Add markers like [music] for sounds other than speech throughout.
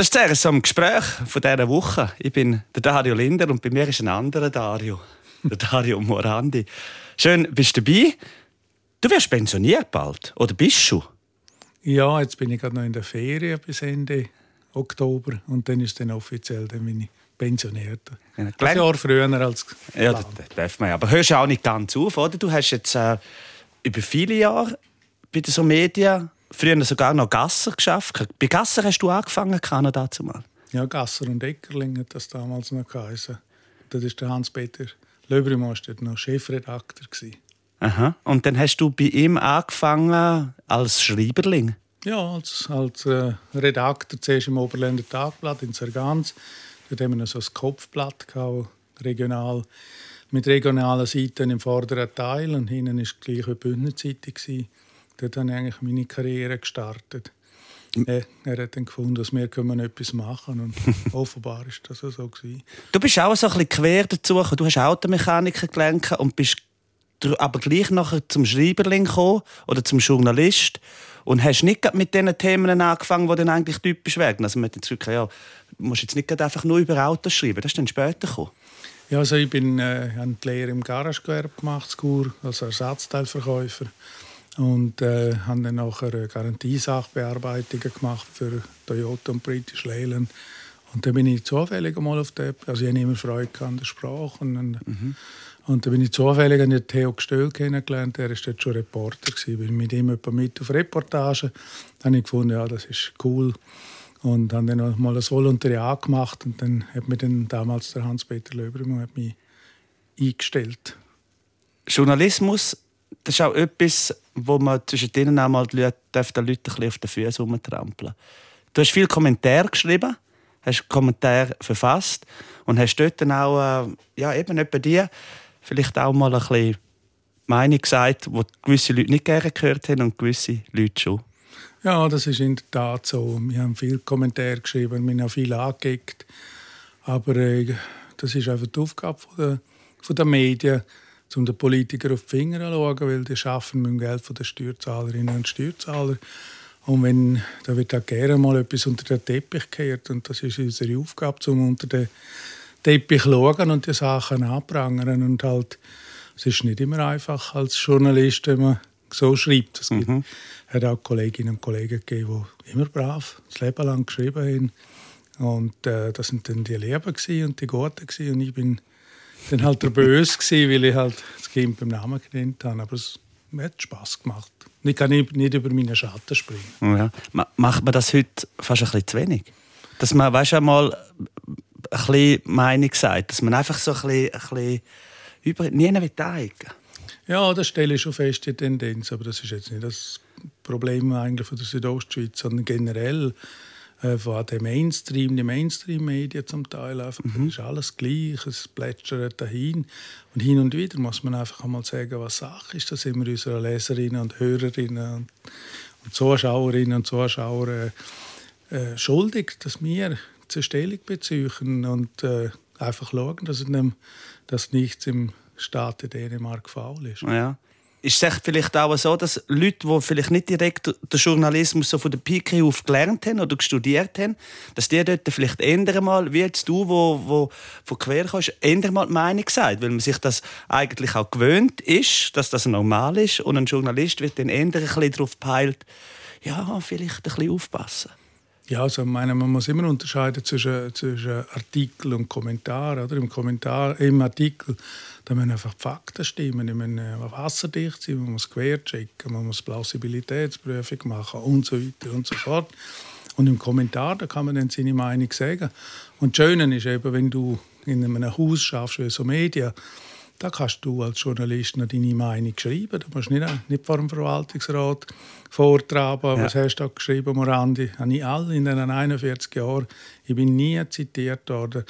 Das ist zuerst so ein Gespräch von dieser Woche. Ich bin der Dario Linder und bei mir ist ein anderer Dario, der Dario Morandi. Schön, bist du dabei. Du wirst pensioniert bald, oder bist du? Ja, jetzt bin ich gerade noch in der Ferien bis Ende Oktober und dann ist dann offiziell dann bin ich pensioniert. Ja, ein Jahr früher als Ja, das, das darf man Aber hörst du auch nicht ganz auf, oder? Du hast jetzt äh, über viele Jahre bei den so Medien früher sogar noch Gasser geschafft. Bei Gasser hast du angefangen, kann dazu mal? Ja, Gasser und Eckerling hat das damals noch geheißen. Das ist der Hans-Peter Löbrimann, noch Chefredakteur Aha. Und dann hast du bei ihm angefangen als Schreiberling? Ja, als, als äh, Redakteur zuerst im Oberländer Tagblatt in Sargans. Dort haben wir noch so ein Kopfblatt gehabt, regional, mit regionalen Seiten im vorderen Teil und hinten war gleich eine Bündnerzeitung. Dort habe ich eigentlich meine Karriere gestartet. Er, er hat dann gefunden, dass wir können etwas machen und [laughs] offenbar ist das so gewesen. Du bist auch so ein bisschen quer dazu Du hast Automechaniker gelernt und bist aber gleich nachher zum Schreiberling gekommen oder zum Journalist und hast nicht mit den Themen angefangen, die dann eigentlich typisch werden. Also man hat jetzt wirklich, ja, du musst jetzt nicht einfach nur über Autos schreiben, das ist dann später gekommen. Ja, also ich bin, äh, habe die Lehre im Garagegewerbe gemacht, als Ersatzteilverkäufer. Und äh, habe dann nachher Garantiesachbearbeitungen gemacht für Toyota und British Leyland. Und dann bin ich zufällig mal auf der, also ich hatte immer Freude an der Sprache. Und, mhm. und dann bin ich zufällig an den Theo Gestell kennengelernt. Er war dort schon Reporter. Ich bin mit ihm mit auf Reportage. Dann habe ich gefunden, ja, das ist cool. Und habe dann mal ein Volontariat gemacht. Und dann hat mir dann damals der Hans-Peter Löbermann mich eingestellt. Journalismus das ist auch etwas, wo man zwischen denen auch mal die Leute, den Leuten auf den Füßen rumtrampeln. Du hast viele Kommentare geschrieben, hast Kommentare verfasst und hast dort dann auch, äh, ja, eben etwa die, vielleicht auch mal ein bisschen Meinung gesagt, die gewisse Leute nicht gerne gehört haben und gewisse Leute schon. Ja, das ist in der Tat so. Wir haben viele Kommentare geschrieben, wir haben viel angeguckt. Aber äh, das ist einfach die Aufgabe der, der Medien, um den Politikern auf die Finger zu schauen, weil die arbeiten mit dem Geld der Steuerzahlerinnen und Steuerzahler. Und wenn, da wird auch gerne mal etwas unter den Teppich gekehrt. Und das ist unsere Aufgabe, um unter den Teppich zu schauen und die Sachen anprangern. Und halt, es ist nicht immer einfach als Journalist, wenn man so schreibt. Es mhm. hat auch Kolleginnen und Kollegen gegeben, die immer brav das Leben lang geschrieben haben. Und äh, das sind dann die Leben und die Guten. Und ich bin dann halt der Böse gewesen, weil ich halt das Kind beim Namen genannt habe. Aber es hat Spass gemacht. Ich kann nicht, nicht über meine Schatten springen. Ja. Macht man das heute fast ein bisschen zu wenig? Dass man, weißt du, mal ein bisschen Meinung sagt, dass man einfach so ein bisschen, ein bisschen über, nie will. Ja, das stelle ich schon fest, die Tendenz. Aber das ist jetzt nicht das Problem eigentlich von der Südostschweiz, sondern generell äh, von den Mainstream, die Mainstream-Medien zum Teil einfach. Mhm. ist alles gleich, es plätschert dahin. Und hin und wieder muss man einfach einmal sagen, was Sache ist. Da sind wir unseren Leserinnen und Hörerinnen und, und Zuschauerinnen und Zuschauer äh, äh, schuldig, dass wir zur Stellung beziehen und äh, einfach schauen, dass, dem, dass nichts im Staat Dänemark faul ist. Ja ist es vielleicht auch so, dass Leute, die vielleicht nicht direkt den Journalismus so von der Pike auf gelernt haben oder studiert haben, dass die dort vielleicht ändern mal, wie jetzt du, wo, wo von quer kommst, ändern mal die Meinung sagt, weil man sich das eigentlich auch gewöhnt ist, dass das normal ist und ein Journalist wird dann ändern, ein bisschen darauf peilt, ja, vielleicht ein bisschen aufpassen. Ja, also meine, man muss immer unterscheiden zwischen, zwischen Artikel und Kommentar. Oder? Im Kommentar, im Artikel, da müssen einfach die Fakten stimmen. Die müssen äh, wasserdicht sein, man muss querchecken, man muss Plausibilitätsprüfung machen und so weiter und so fort. Und im Kommentar, da kann man dann seine Meinung sagen. Und das Schöne ist eben, wenn du in einem Haus schaffst, wie so Medien, da kannst du als Journalist noch deine Meinung schreiben. Du musst nicht, nicht vor dem Verwaltungsrat vortragen, ja. was hast du da geschrieben, Morandi. Habe ich alle in den 41 Jahren, ich bin nie zitiert worden.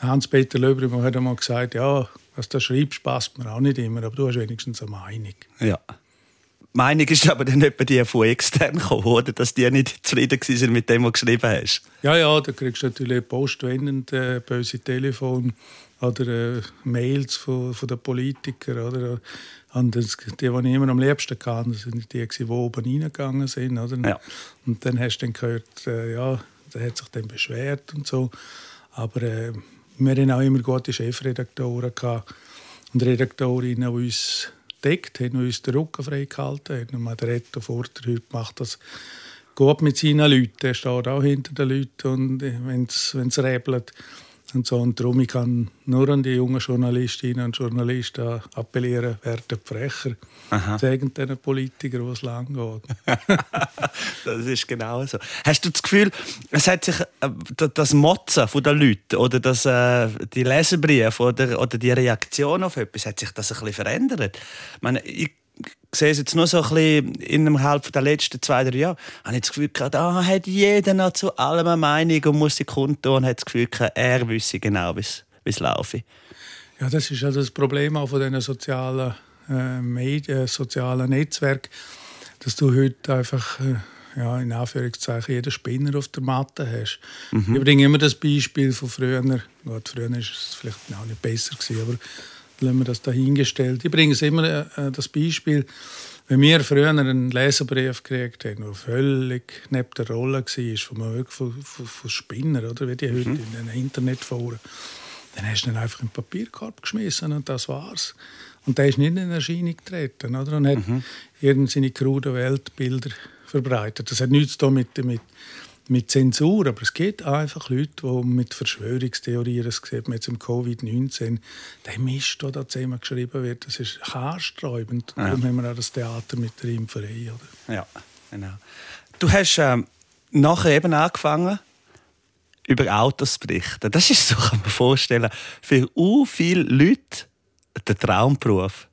Hans-Peter Löbrimann hat einmal gesagt, ja, was du schreibst, passt mir auch nicht immer, aber du hast wenigstens eine Meinung. Ja. Meinung ist aber dann etwa die von extern gekommen, oder? Dass die nicht zufrieden waren mit dem, was du geschrieben hast. Ja, ja, da kriegst du natürlich postwendend äh, böse Telefon oder äh, Mails von, von den Politikern. Oder? Und das, die, die ich immer am liebsten kann, das sind die, die oben reingegangen sind. Oder? Ja. Und dann hast du dann gehört, äh, ja, Der hat sich dann beschwert und so. Aber äh, wir hatten auch immer gute Chefredaktoren und Redaktorinnen, die uns deckt, haben uns den Rücken freigehalten. Und man der Reto Forter heute macht das gut mit seinen Leuten. Er steht auch hinter den Leuten und wenn es rebelt, und so. Und darum ich kann nur an die jungen Journalistinnen und Journalisten appellieren, werden frecher. Sagen den Politikern, wo es lang geht. [laughs] das ist genau so. Hast du das Gefühl, es hat sich äh, das Motzen der Leute oder das, äh, die Leserbriefe oder, oder die Reaktion auf etwas, hat sich das ein bisschen verändert? Ich meine, ich sehe es jetzt nur so ein bisschen innerhalb der letzten zwei, drei Jahre, habe ich das Gefühl gehabt, ah, hat jeder noch zu allem eine Meinung und muss sich kundtun und hat das Gefühl gehabt, er wüsste genau, wie es laufe. Ja, das ist ja das Problem auch von diesen sozialen äh, Medien, sozialen Netzwerken, dass du heute einfach äh, ja, in Anführungszeichen jeden Spinner auf der Matte hast. Mhm. Ich bringe immer das Beispiel von früher. Gut, früher war es vielleicht auch nicht besser, gewesen, aber lassen wir das dahingestellt. Ich bringe es immer äh, das Beispiel, wenn wir früher einen Leserbrief gekriegt haben, der völlig neben der Rolle war, von, wirklich von, von, von Spinner, oder wie die heute mhm. in den Internetforen, dann hast du ihn einfach in den Papierkorb geschmissen und das war's. Und der ist nicht in Erscheinung getreten, oder? Und hat mhm. irgendeine kruden Weltbilder verbreitet. Das hat nichts zu tun mit, mit Zensur, aber es gibt einfach Leute, die mit Verschwörungstheorien, das sieht man jetzt im Covid-19, der Mist, der da zusammen geschrieben wird, das ist haarsträubend. Ja. Darum haben wir auch das Theater mit der Impferei. Oder? Ja, genau. Du hast ähm, nachher eben angefangen, über Autos zu berichten. Das ist so, kann man vorstellen, für u viele Leute der Traumberuf.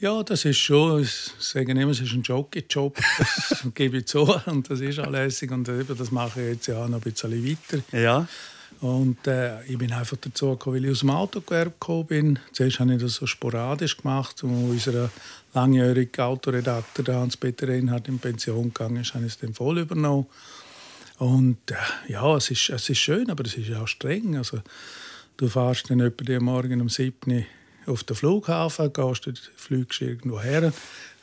Ja, das ist schon, ich sage immer, es ist ein Jockey-Job, [laughs] das gebe ich zu und das ist auch lässig und das mache ich jetzt ja auch noch ein bisschen weiter. Ja. Und äh, ich bin einfach dazu gekommen, weil ich aus dem Autogewerbe gekommen bin. Zuerst habe ich das so sporadisch gemacht, und unser langjähriger Autoredakteur Hans-Peter Reinhardt in Pension gegangen ist, habe ich es dann voll übernommen. Und äh, ja, es ist, es ist schön, aber es ist auch streng. Also, du fährst dann etwa Morgen um 7 Uhr auf den Flughafen, gehst du, fliegst irgendwo her,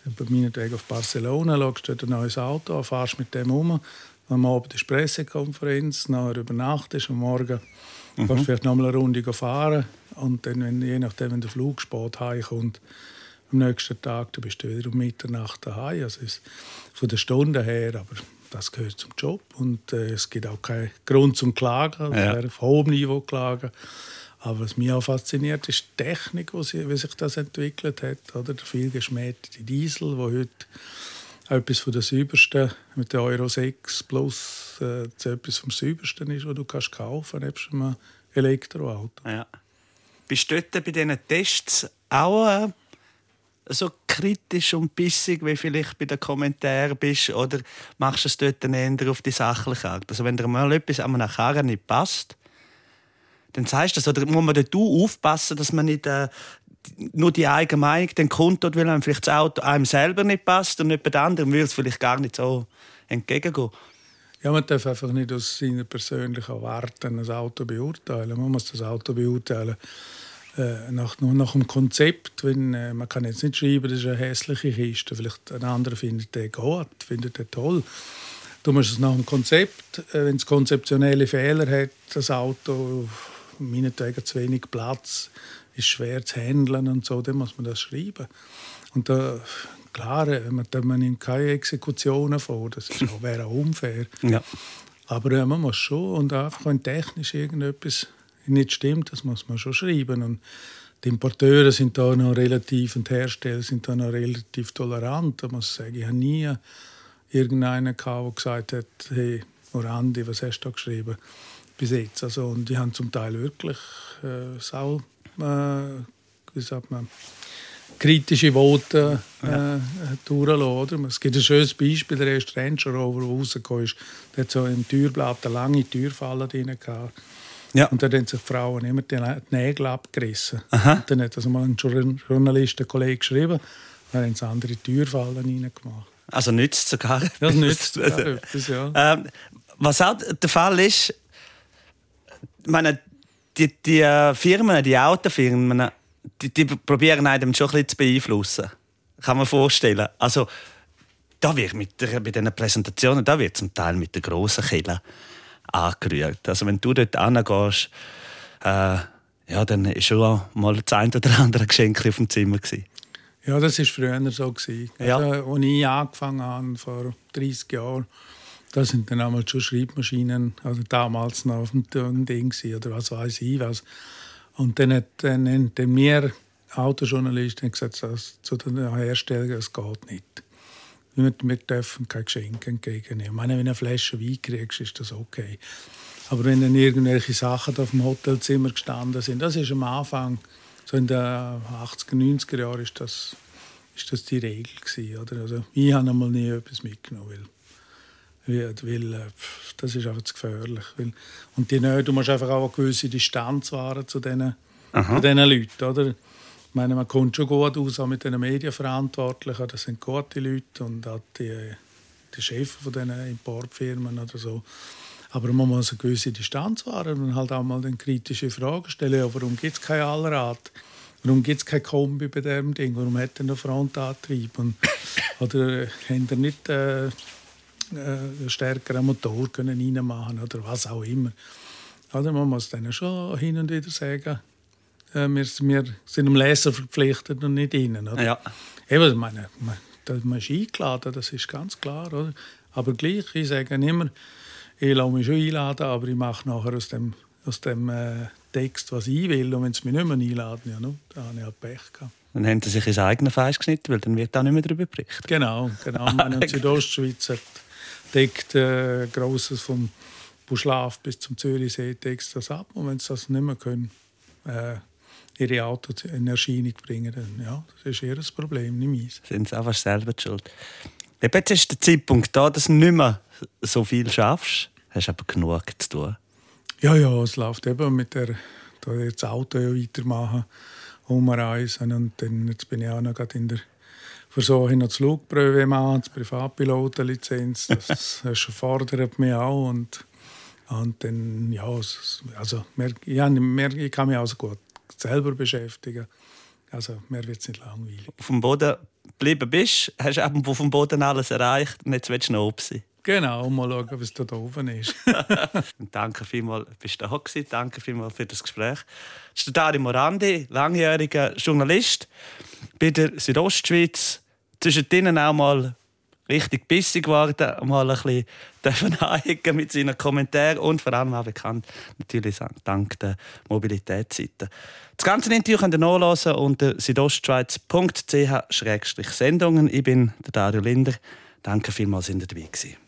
bei meinetwegen auf Barcelona, schaust dort ein neues Auto an, fährst mit dem um, am Abend ist Pressekonferenz, nachher übernachtest am Morgen mhm. kannst vielleicht noch mal eine Runde fahren und dann, wenn, je nachdem, wenn der Flug spät heimkommt, am nächsten Tag du bist du wieder um Mitternacht daheim. Also ist von der Stunde her, aber das gehört zum Job und äh, es gibt auch keinen Grund zum Klagen, ja. auf hohem Niveau klagen. Aber was mich auch fasziniert, ist die Technik, wie sich das entwickelt hat. Oder? Der viel geschmähte Diesel, der heute etwas von der Saubersten mit der Euro 6 Plus äh, etwas vom Saubersten ist, was du kannst kaufen kannst, nebst einem Elektroauto. Ja. Bist du dort bei diesen Tests auch äh, so kritisch und bissig, wie vielleicht bei den Kommentaren bist? Oder machst du es dort eher auf die Art? Also wenn dir mal etwas an einer Karre nicht passt, dann sagst du das. Oder muss man dort aufpassen, dass man nicht äh, nur die eigene Meinung den kundtut, weil einem vielleicht das Auto einem selber nicht passt und nicht bei den anderen, will es vielleicht gar nicht so entgegengehen. Ja, man darf einfach nicht aus seiner persönlichen Erwartung ein Auto beurteilen. Man muss das Auto beurteilen äh, nach, nur nach dem Konzept. Wenn, äh, man kann jetzt nicht schreiben, das ist eine hässliche Kiste. Vielleicht ein anderer findet den gut, findet den toll. Du musst es nach dem Konzept, äh, wenn es konzeptionelle Fehler hat, das Auto meinetwegen zu wenig Platz, ist schwer zu handeln und so, dann muss man das schreiben. Und da, klar, man, man nimmt keine Exekutionen vor, das wäre auch unfair. [laughs] Ja. Aber ja, man muss schon, und einfach wenn technisch irgendetwas nicht stimmt, das muss man schon schreiben. Und die Importeure sind da noch relativ und die Hersteller sind da noch relativ tolerant. Da muss ich sagen, ich habe nie irgendeinen gehabt, der gesagt hat, hey, Orandi, was hast du da geschrieben? Bis jetzt. Also, und die haben zum Teil wirklich äh, sau, äh, wie sagt man, kritische Voten äh, ja. durchlassen. Es gibt ein schönes Beispiel, der erste Range Rover, der rausgekommen ist, der hat so im Türblatt eine lange Türfalle drin gehabt. Ja. Und dann haben sich die Frauen immer die Nägel abgerissen. Aha. Und dann hat also mal ein Journalist, ein Kollege geschrieben, dann haben sie andere Türfallen reingemacht. Also nützt sogar Das nützt sogar etwas, ja. Ähm, was auch der Fall ist, meine, die, die Firmen, die Autofirmen, die, die probieren einem schon ein bisschen zu beeinflussen. Kann man vorstellen. Also, da wird mit der, bei diesen Präsentationen, da wird zum Teil mit der grossen Kille angerührt. Also wenn du dort hingehst, äh, ja, dann war schon mal das ein oder andere Geschenk auf dem Zimmer. Gewesen. Ja, das war früher so. Gewesen. Ja. Also, als ich angefangen habe, vor 30 Jahren, da sind dann einmal schon Schreibmaschinen, also damals noch auf dem Ding oder was weiß ich was. Und dann hat dann, dann mir Autojournalist gesagt, dass zu den Herstellern, es geht nicht. Wir, wir dürfen kein Geschenk entgegennehmen. Ich meine, wenn du eine Flasche Wein kriegst, ist das okay. Aber wenn dann irgendwelche Sachen auf dem Hotelzimmer gestanden sind, das ist am Anfang, so in den 80er, 90er Jahren, ist das, ist das die Regel gewesen, oder? Also ich habe einmal nie etwas mitgenommen, weil, weil äh, das ist einfach zu gefährlich. Weil, und die, du musst einfach auch eine gewisse Distanz wahren zu diesen, zu diesen Leuten, oder? Ich meine, man kommt schon gut aus auch mit den Medienverantwortlichen, das sind gute Leute und auch die, die Chefs von diesen Importfirmen oder so. Aber man muss eine gewisse Distanz wahren und halt auch mal eine kritische Frage stellen. Ja, warum gibt es kein Allrad? Warum gibt es kein Kombi bei diesem Ding? Warum hat er einen Frontantrieb? Und, oder äh, haben er nicht äh, äh, stärkeren Motor können reinmachen oder was auch immer? Oder man muss dann schon hin und wieder sagen, äh, wir, wir, sind dem Leser verpflichtet und nicht ihnen. Oder? Ja. Eben, meine, man, man ist eingeladen, das ist ganz klar. Oder? Aber gleich, ich sage immer, ich lasse mich schon einladen, aber ich mache nachher aus dem, aus dem äh, Text, was ich will. Und wenn sie mich nicht mehr einladen, ja, no, dann habe ich halt Pech gehabt. Dann haben sie sich ins eigene Fleisch geschnitten, weil dann wird auch nicht mehr darüber berichtet. Genau, genau. [laughs] Meine Südostschweiz hat deckt äh, Grosses vom Buschlaf bis zum Zürichsee deckt das ab. Und wenn sie das nicht mehr können, äh, ihre Autos in Erscheinung bringen, dann ja, das ist ihr Problem, nicht meins. Sind sie einfach selber schuld. Jetzt ist der Zeitpunkt da, dass du nicht mehr so viel schaffst. Hast aber genug zu tun. Ja, ja, es läuft eben mit der, da jetzt Auto ja weitermachen, umreisen und dann, jetzt bin ich auch noch gerade in der Versuche noch die Flugprüfe machen, die Privatpilotenlizenz, [laughs] das, das fordert mich auch und, und dann, ja, also, mehr, ja, mehr, ich kann mich also gut selber beschäftigen. Also mir wird es nicht langweilig. Auf dem Boden geblieben bist, hast du auf dem Boden alles erreicht und jetzt willst du noch oben sein. Genau, mal schauen, was da oben ist. [laughs] danke vielmals, bist du da gewesen. Danke vielmals für das Gespräch. Das ist Dario Morandi, langjähriger Journalist bei der Südostschweiz. Zwischen denen auch mal richtig bissig geworden, mal ein bisschen [laughs] anecken mit seinen Kommentaren und vor allem auch bekannt natürlich dank der Mobilitätsseite. Das ganze Interview könnt ihr nachlesen unter südostschweiz.ch-sendungen. Ich bin der Dario Linder. Danke vielmals, dass ihr dabei gewesen.